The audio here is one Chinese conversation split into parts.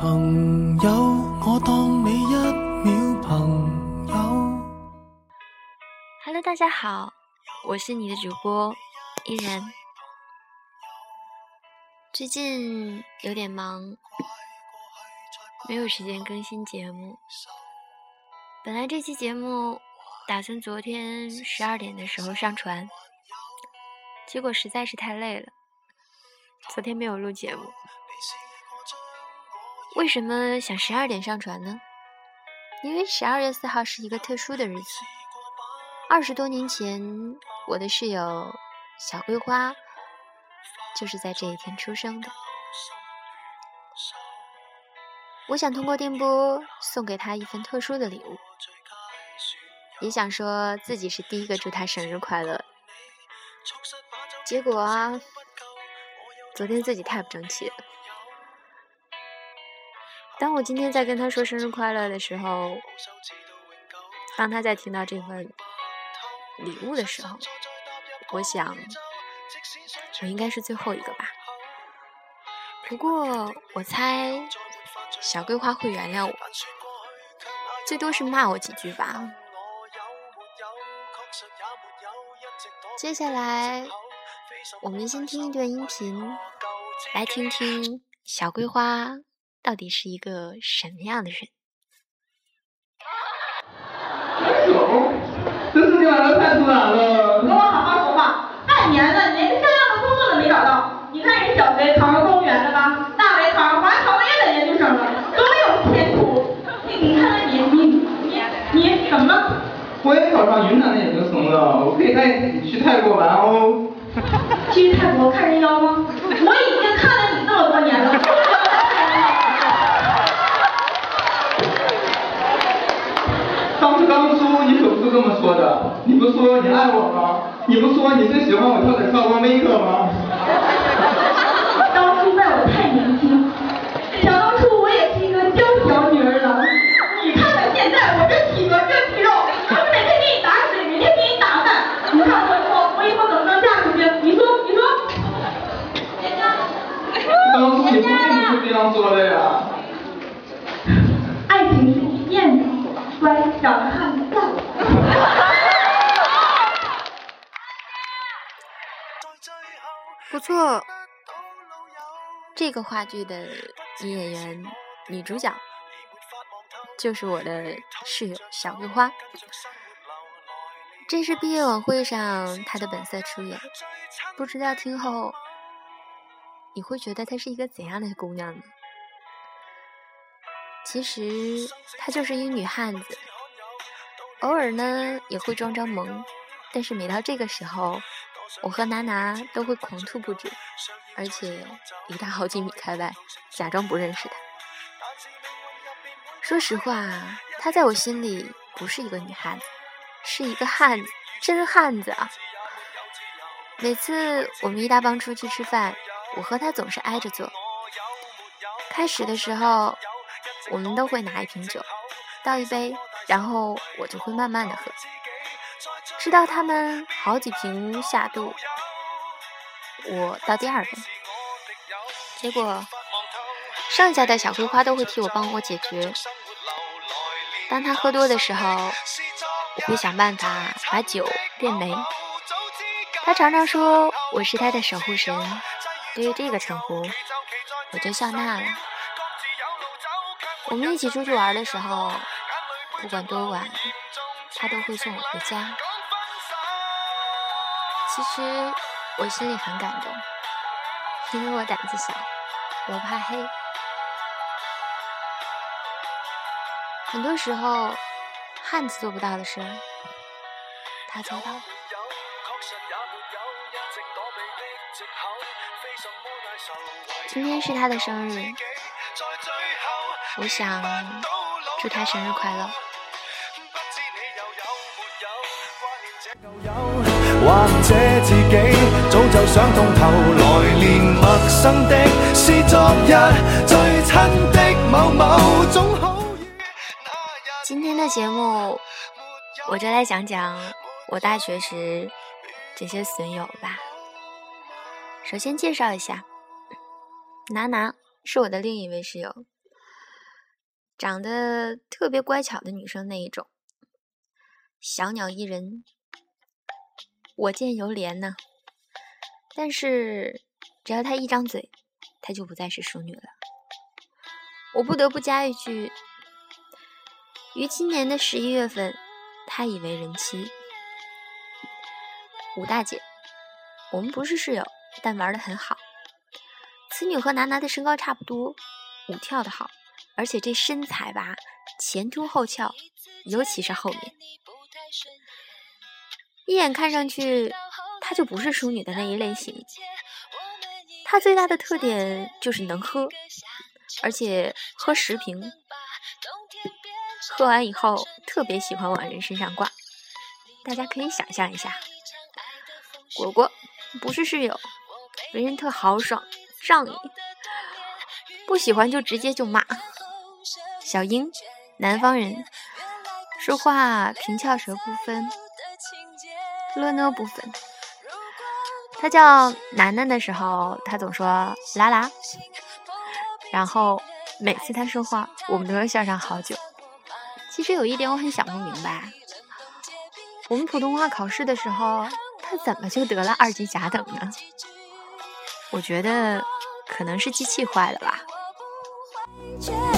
朋友，我当你一秒朋友。Hello，大家好，我是你的主播依然。最近有点忙，没有时间更新节目。本来这期节目打算昨天十二点的时候上传，结果实在是太累了，昨天没有录节目。为什么想十二点上传呢？因为十二月四号是一个特殊的日子。二十多年前，我的室友小桂花就是在这一天出生的。我想通过电波送给她一份特殊的礼物，也想说自己是第一个祝她生日快乐。结果啊，昨天自己太不争气了。当我今天在跟他说生日快乐的时候，当他在听到这份礼物的时候，我想我应该是最后一个吧。不过我猜小桂花会原谅我，最多是骂我几句吧。接下来我们先听一段音频，来听听小桂花。到底是一个什么样的人？分手？这事情来的太突然了。你跟我好好说话。半年了，你连个像样的工作都没找到。你看人小飞考上公务员了吧？大伟考上华侨业的研究生了，多有前途。你你看看你，你你你什么？我也考上云南的研究生了，我可以带你去泰国玩哦。去泰国看人妖吗？当初你可不是这么说的，你不说你爱我吗？你不说你是喜欢我跳的跳光 make 吗？当初怪我太年轻，想当初我也是一个娇小女儿郎。你看看现在我这体格这肌肉，我每天给你打水，每天给你打饭，你看我以后我以后怎么能嫁出去？你说你说？当初你不是这样说的呀。爱情是一念的。乖，长得汉子不错，这个话剧的女演员、女主角就是我的室友小桂花。这是毕业晚会上她的本色出演，不知道听后你会觉得她是一个怎样的姑娘呢？其实她就是一女汉子，偶尔呢也会装装萌，但是每到这个时候，我和娜娜都会狂吐不止，而且离他好几米开外，假装不认识他。说实话，他在我心里不是一个女汉子，是一个汉子，真汉子啊！每次我们一大帮出去吃饭，我和他总是挨着坐。开始的时候。我们都会拿一瓶酒，倒一杯，然后我就会慢慢的喝，直到他们好几瓶下肚，我倒第二杯。结果剩下的小葵花都会替我帮我解决。当他喝多的时候，我会想办法把酒变没。他常常说我是他的守护神，对于这个称呼，我就笑纳了。我们一起出去玩的时候，不管多晚，他都会送我回家。其实我心里很感动，因为我胆子小，我怕黑。很多时候，汉子做不到的事，他做到了。今天是他的生日。我想祝他生日快乐。或者自己早就想通，头来连陌生的是昨日最亲的某某种好今天的节目，我就来讲讲我大学时这些损友吧。首先介绍一下，拿拿是我的另一位室友。长得特别乖巧的女生那一种，小鸟依人，我见犹怜呢。但是只要她一张嘴，她就不再是淑女了。我不得不加一句：于今年的十一月份，她已为人妻。五大姐，我们不是室友，但玩的很好。此女和楠楠的身高差不多，舞跳的好，而且这身材吧，前凸后翘，尤其是后面，一眼看上去，她就不是淑女的那一类型。她最大的特点就是能喝，而且喝十瓶，喝完以后特别喜欢往人身上挂，大家可以想象一下。果果不是室友，为人特豪爽。仗义，不喜欢就直接就骂。小英，南方人，说话平翘舌不分，了呢部分。他叫楠楠的时候，他总说啦啦，然后每次他说话，我们都要笑上好久。其实有一点我很想不明白，我们普通话考试的时候，他怎么就得了二级甲等呢？我觉得。可能是机器坏了吧。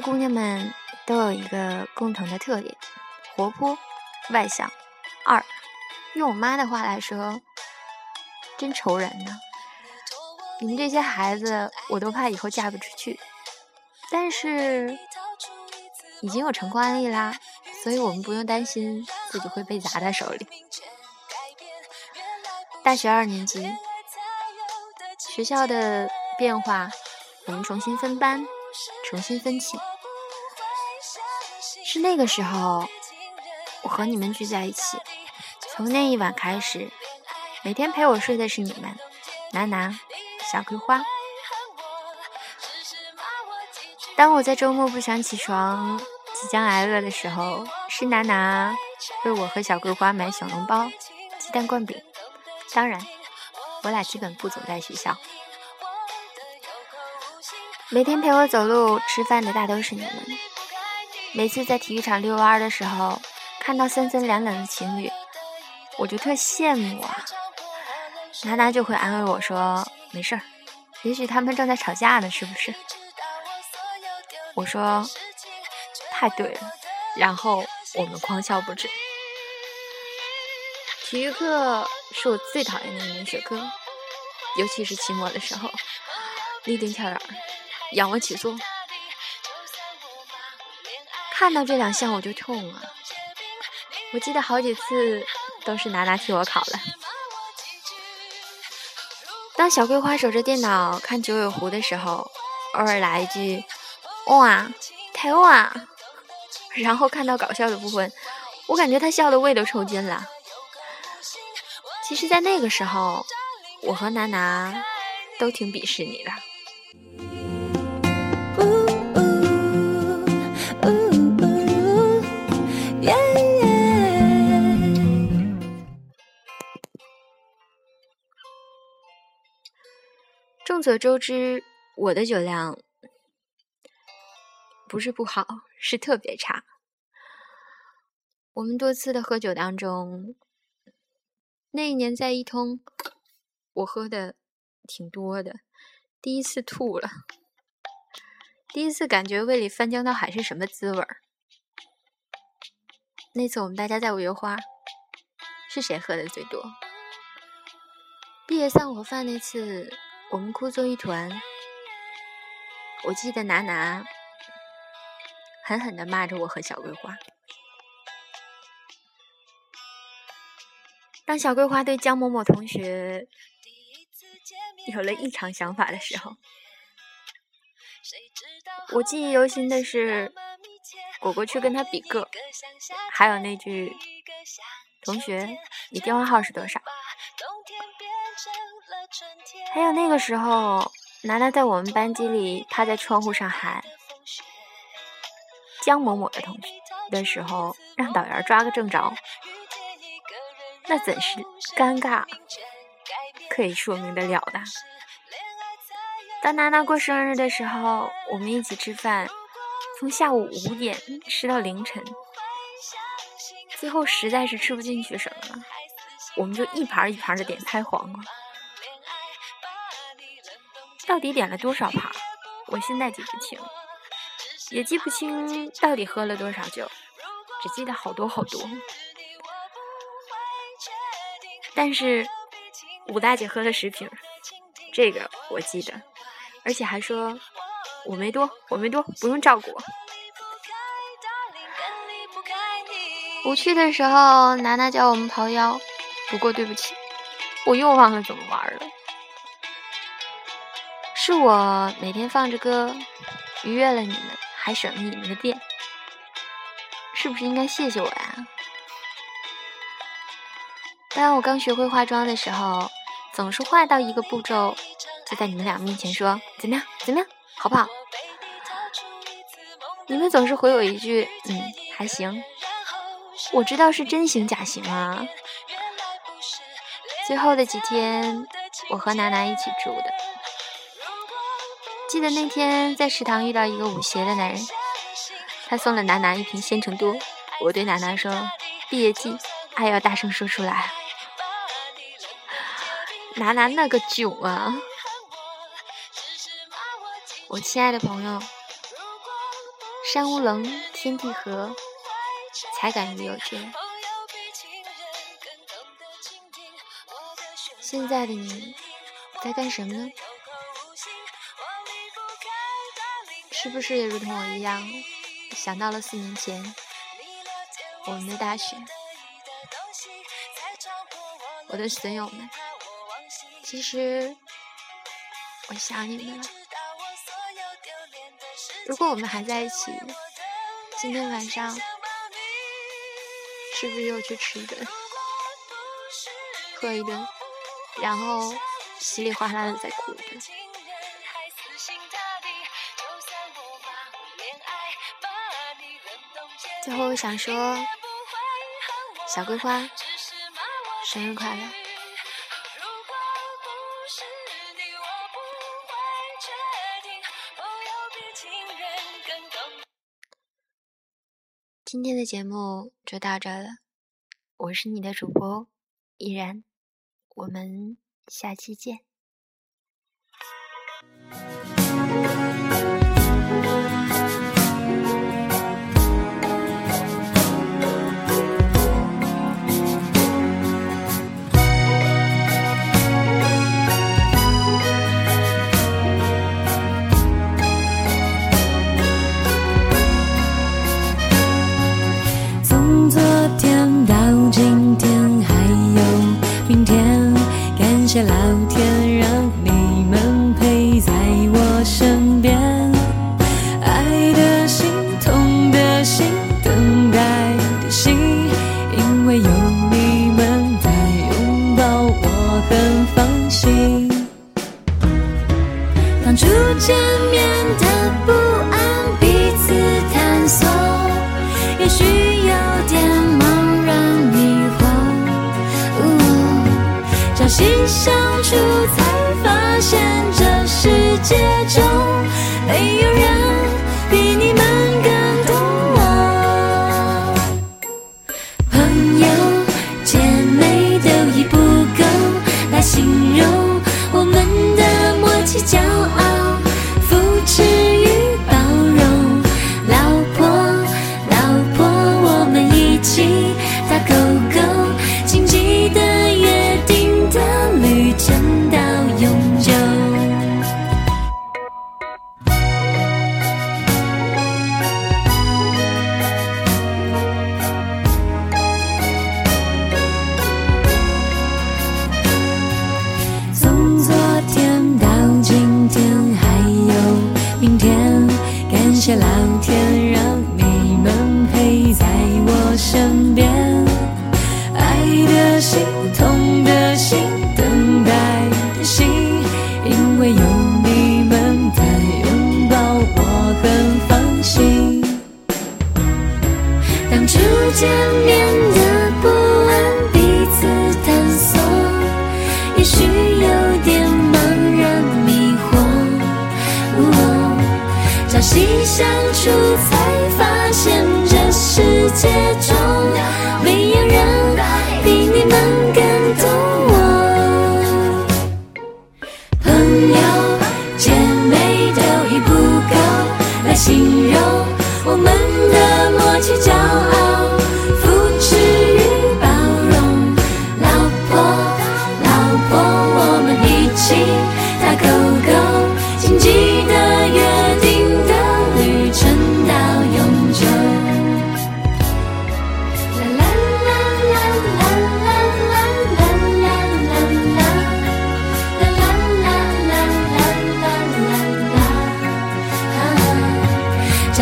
姑娘们都有一个共同的特点：活泼。外向，二，用我妈的话来说，真愁人呢。你们这些孩子，我都怕以后嫁不出去。但是已经有成功案例啦，所以我们不用担心自己会被砸在手里。大学二年级，学校的变化，我们重新分班，重新分寝，是那个时候。我和你们聚在一起，从那一晚开始，每天陪我睡的是你们，楠楠、小葵花。当我在周末不想起床、即将挨饿的时候，是楠楠为我和小桂花买小笼包、鸡蛋灌饼。当然，我俩基本不总在学校。每天陪我走路、吃饭的大都是你们。每次在体育场遛弯的时候。看到三三两两的情侣，我就特羡慕啊。娜娜就会安慰我说：“没事儿，也许他们正在吵架呢，是不是？”我说：“太对了。”然后我们狂笑不止。体育课是我最讨厌的一门学科，尤其是期末的时候，立定跳远，仰卧起坐，看到这两项我就痛啊。我记得好几次都是拿拿替我考了。当小桂花守着电脑看九尾狐的时候，偶尔来一句“哇，太哇”，然后看到搞笑的部分，我感觉他笑的胃都抽筋了。其实，在那个时候，我和娜娜都挺鄙视你的。众所周知，我的酒量不是不好，是特别差。我们多次的喝酒当中，那一年在一通，我喝的挺多的，第一次吐了，第一次感觉胃里翻江倒海是什么滋味儿。那次我们大家在五月花，是谁喝的最多？毕业散伙饭那次。我们哭作一团，我记得拿拿狠狠的骂着我和小桂花。当小桂花对江某某同学有了异常想法的时候，我记忆犹新的是果果去跟他比个，还有那句“同学，你电话号是多少？”还有那个时候，楠楠在我们班级里趴在窗户上喊“江某某的同学”的时候，让导员抓个正着，那怎是尴尬，可以说明得了的。当楠楠过生日的时候，我们一起吃饭，从下午五点吃到凌晨，最后实在是吃不进去什么了，我们就一盘一盘的点拍黄瓜。到底点了多少盘？我现在记不清，也记不清到底喝了多少酒，只记得好多好多。但是武大姐喝了十瓶，这个我记得，而且还说我没多，我没多，不用照顾我。无趣的时候，楠楠叫我们刨腰，不过对不起，我又忘了怎么玩了。是我每天放着歌，愉悦了你们，还省了你们的电，是不是应该谢谢我呀？当我刚学会化妆的时候，总是化到一个步骤，就在你们俩面前说怎么样，怎么样，好不好？你们总是回我一句嗯，还行。我知道是真行假行啊。最后的几天，我和楠楠一起住的。记得那天在食堂遇到一个舞鞋的男人，他送了楠楠一瓶鲜橙多。我对楠楠说：“毕业季，爱要大声说出来。”楠楠那个囧啊！我亲爱的朋友，山无棱，天地合，才敢与有绝。现在的你在干什么呢？是不是也如同我一样，想到了四年前我们的大学？我的损友们，其实我想你们了。如果我们还在一起，今天晚上是不是又去吃一顿、喝一顿，然后稀里哗啦的再哭一顿？最后我想说，小桂花，生日快乐！今天的节目就到这了，我是你的主播依然，我们下期见。当初见面的不安，彼此探索，也许有点茫然迷惑。哦、朝夕相处才发现，这世界中没有人。感谢老天让你们陪在我身边爱的心痛的心等待的心因为有你们的拥抱我很放心。当初见才发现这世界中没有人比你们更懂我，朋友姐妹都已不够来形容我们的默契骄傲。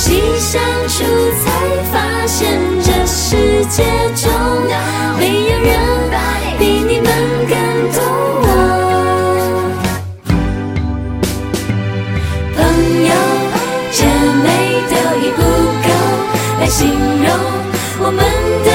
细相处，才发现这世界中没有人比你们更懂我。朋友，姐妹都已不够来形容我们的